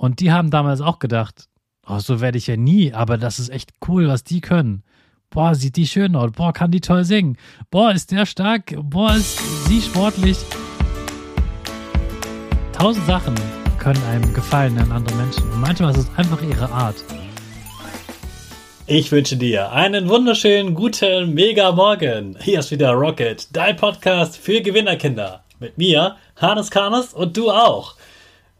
Und die haben damals auch gedacht, oh, so werde ich ja nie, aber das ist echt cool, was die können. Boah, sieht die schön aus. Boah, kann die toll singen. Boah, ist der stark. Boah, ist sie sportlich. Tausend Sachen können einem gefallen an anderen Menschen. Und manchmal ist es einfach ihre Art. Ich wünsche dir einen wunderschönen, guten, mega Morgen. Hier ist wieder Rocket, dein Podcast für Gewinnerkinder. Mit mir, Hannes Karnes und du auch.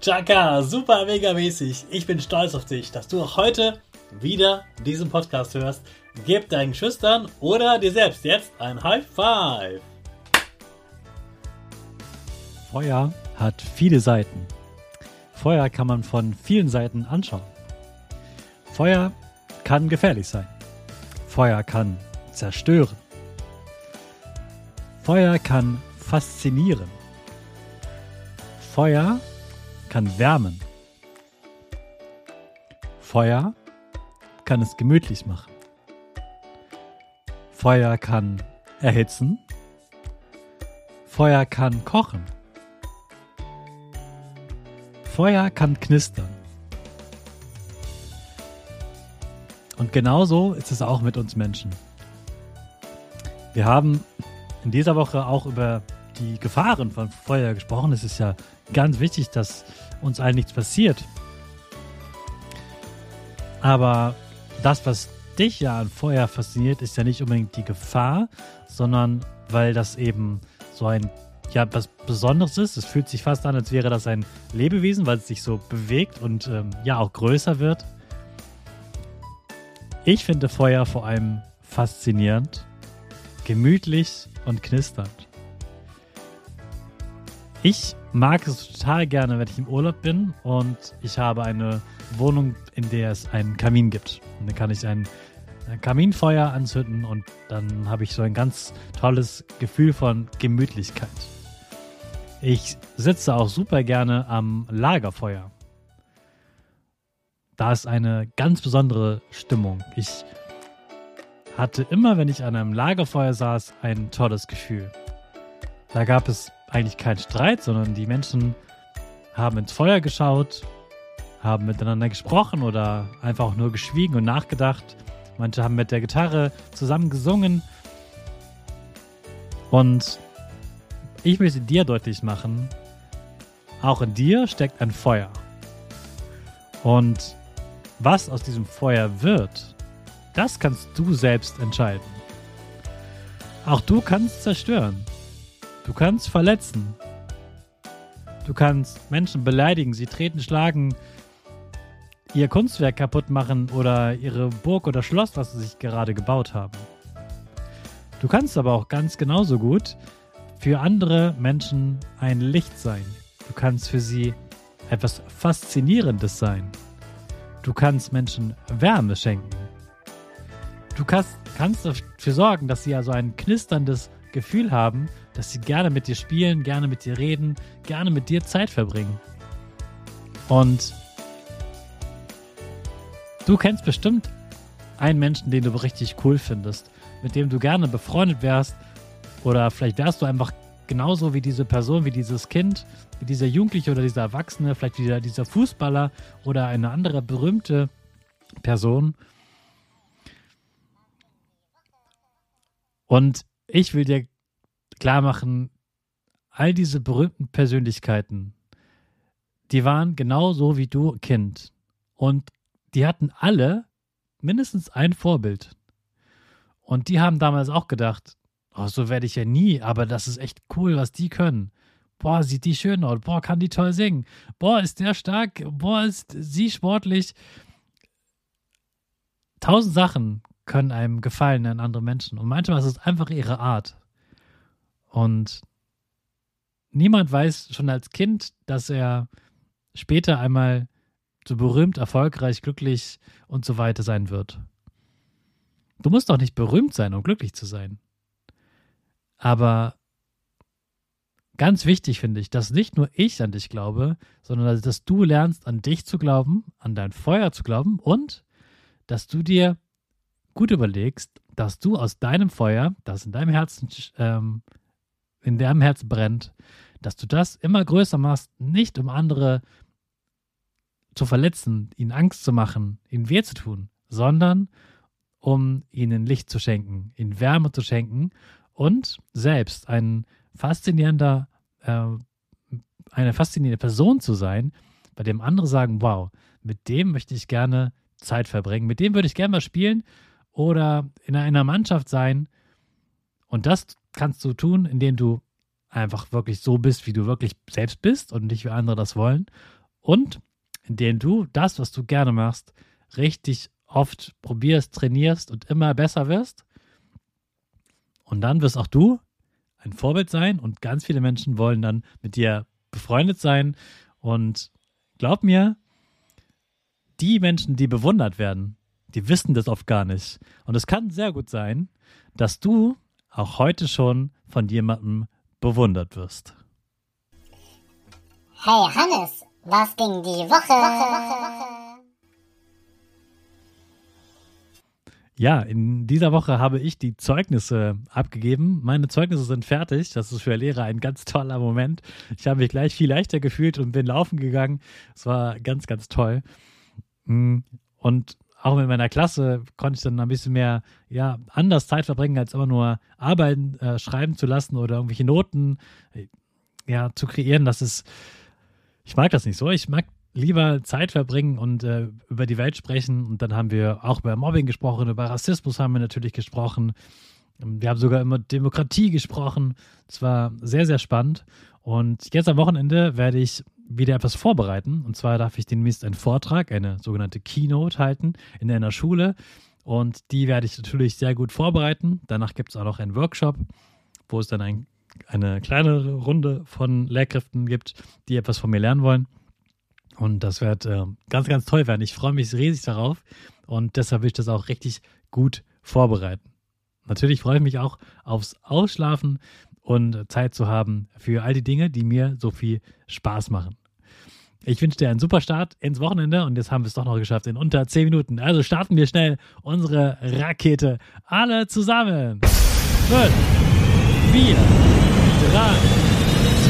Chaka, super mega mäßig. Ich bin stolz auf dich, dass du auch heute wieder diesen Podcast hörst. Gib deinen Schüchtern oder dir selbst jetzt ein High Five. Feuer hat viele Seiten. Feuer kann man von vielen Seiten anschauen. Feuer kann gefährlich sein. Feuer kann zerstören. Feuer kann faszinieren. Feuer kann wärmen. Feuer kann es gemütlich machen. Feuer kann erhitzen. Feuer kann kochen. Feuer kann knistern. Und genauso ist es auch mit uns Menschen. Wir haben in dieser Woche auch über die Gefahren von Feuer gesprochen. Es ist ja ganz wichtig, dass uns allen nichts passiert. Aber das, was dich ja an Feuer fasziniert, ist ja nicht unbedingt die Gefahr, sondern weil das eben so ein, ja, was Besonderes ist. Es fühlt sich fast an, als wäre das ein Lebewesen, weil es sich so bewegt und ähm, ja auch größer wird. Ich finde Feuer vor allem faszinierend, gemütlich und knisternd. Ich mag es total gerne, wenn ich im Urlaub bin und ich habe eine Wohnung, in der es einen Kamin gibt. Und dann kann ich ein, Kaminfeuer anzünden und dann habe ich so ein ganz tolles Gefühl von Gemütlichkeit. Ich sitze auch super gerne am Lagerfeuer. Da ist eine ganz besondere Stimmung. Ich hatte immer, wenn ich an einem Lagerfeuer saß, ein tolles Gefühl. Da gab es eigentlich keinen Streit, sondern die Menschen haben ins Feuer geschaut, haben miteinander gesprochen oder einfach nur geschwiegen und nachgedacht. Manche haben mit der Gitarre zusammen gesungen. Und ich möchte dir deutlich machen, auch in dir steckt ein Feuer. Und was aus diesem Feuer wird, das kannst du selbst entscheiden. Auch du kannst zerstören. Du kannst verletzen. Du kannst Menschen beleidigen, sie treten, schlagen, ihr Kunstwerk kaputt machen oder ihre Burg oder Schloss, was sie sich gerade gebaut haben. Du kannst aber auch ganz genauso gut für andere Menschen ein Licht sein. Du kannst für sie etwas Faszinierendes sein. Du kannst Menschen Wärme schenken. Du kannst, kannst dafür sorgen, dass sie also ein knisterndes Gefühl haben, dass sie gerne mit dir spielen, gerne mit dir reden, gerne mit dir Zeit verbringen. Und du kennst bestimmt einen Menschen, den du richtig cool findest, mit dem du gerne befreundet wärst. Oder vielleicht wärst du einfach genauso wie diese Person, wie dieses Kind, wie dieser Jugendliche oder dieser Erwachsene, vielleicht wieder dieser Fußballer oder eine andere berühmte Person. Und ich will dir klar machen, all diese berühmten Persönlichkeiten, die waren genauso wie du Kind. Und die hatten alle mindestens ein Vorbild. Und die haben damals auch gedacht, oh, so werde ich ja nie, aber das ist echt cool, was die können. Boah, sieht die schön aus. Boah, kann die toll singen. Boah, ist der stark. Boah, ist sie sportlich. Tausend Sachen können einem gefallen an andere Menschen. Und manchmal ist es einfach ihre Art. Und niemand weiß schon als Kind, dass er später einmal so berühmt, erfolgreich, glücklich und so weiter sein wird. Du musst doch nicht berühmt sein, um glücklich zu sein. Aber ganz wichtig finde ich, dass nicht nur ich an dich glaube, sondern dass du lernst, an dich zu glauben, an dein Feuer zu glauben und dass du dir gut überlegst, dass du aus deinem Feuer, das in deinem Herzen, ähm, in deinem Herzen brennt, dass du das immer größer machst, nicht um andere zu verletzen, ihnen Angst zu machen, ihnen weh zu tun, sondern um ihnen Licht zu schenken, ihnen Wärme zu schenken und selbst ein faszinierender, äh, eine faszinierende Person zu sein, bei dem andere sagen, wow, mit dem möchte ich gerne Zeit verbringen, mit dem würde ich gerne mal spielen oder in einer Mannschaft sein. Und das kannst du tun, indem du einfach wirklich so bist, wie du wirklich selbst bist und nicht wie andere das wollen. Und indem du das, was du gerne machst, richtig oft probierst, trainierst und immer besser wirst. Und dann wirst auch du ein Vorbild sein und ganz viele Menschen wollen dann mit dir befreundet sein. Und glaub mir, die Menschen, die bewundert werden, die wissen das oft gar nicht. Und es kann sehr gut sein, dass du auch heute schon von jemandem bewundert wirst. Hey Hannes, was ging die Woche. Ja, in dieser Woche habe ich die Zeugnisse abgegeben. Meine Zeugnisse sind fertig. Das ist für Lehrer ein ganz toller Moment. Ich habe mich gleich viel leichter gefühlt und bin laufen gegangen. Es war ganz, ganz toll. Mm, und auch mit meiner Klasse konnte ich dann ein bisschen mehr, ja, anders Zeit verbringen, als immer nur Arbeiten äh, schreiben zu lassen oder irgendwelche Noten, äh, ja, zu kreieren. Das ist, ich mag das nicht so. Ich mag lieber Zeit verbringen und äh, über die Welt sprechen. Und dann haben wir auch über Mobbing gesprochen, über Rassismus haben wir natürlich gesprochen. Wir haben sogar immer Demokratie gesprochen. Es war sehr, sehr spannend. Und jetzt am Wochenende werde ich wieder etwas vorbereiten. Und zwar darf ich demnächst einen Vortrag, eine sogenannte Keynote halten in einer Schule. Und die werde ich natürlich sehr gut vorbereiten. Danach gibt es auch noch einen Workshop, wo es dann ein, eine kleinere Runde von Lehrkräften gibt, die etwas von mir lernen wollen. Und das wird äh, ganz, ganz toll werden. Ich freue mich riesig darauf und deshalb will ich das auch richtig gut vorbereiten. Natürlich freue ich mich auch aufs Ausschlafen und Zeit zu haben für all die Dinge, die mir so viel Spaß machen. Ich wünsche dir einen super Start ins Wochenende und jetzt haben wir es doch noch geschafft in unter 10 Minuten. Also starten wir schnell unsere Rakete. Alle zusammen. 5, 4, 3,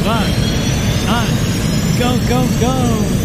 2, 1, go, go, go.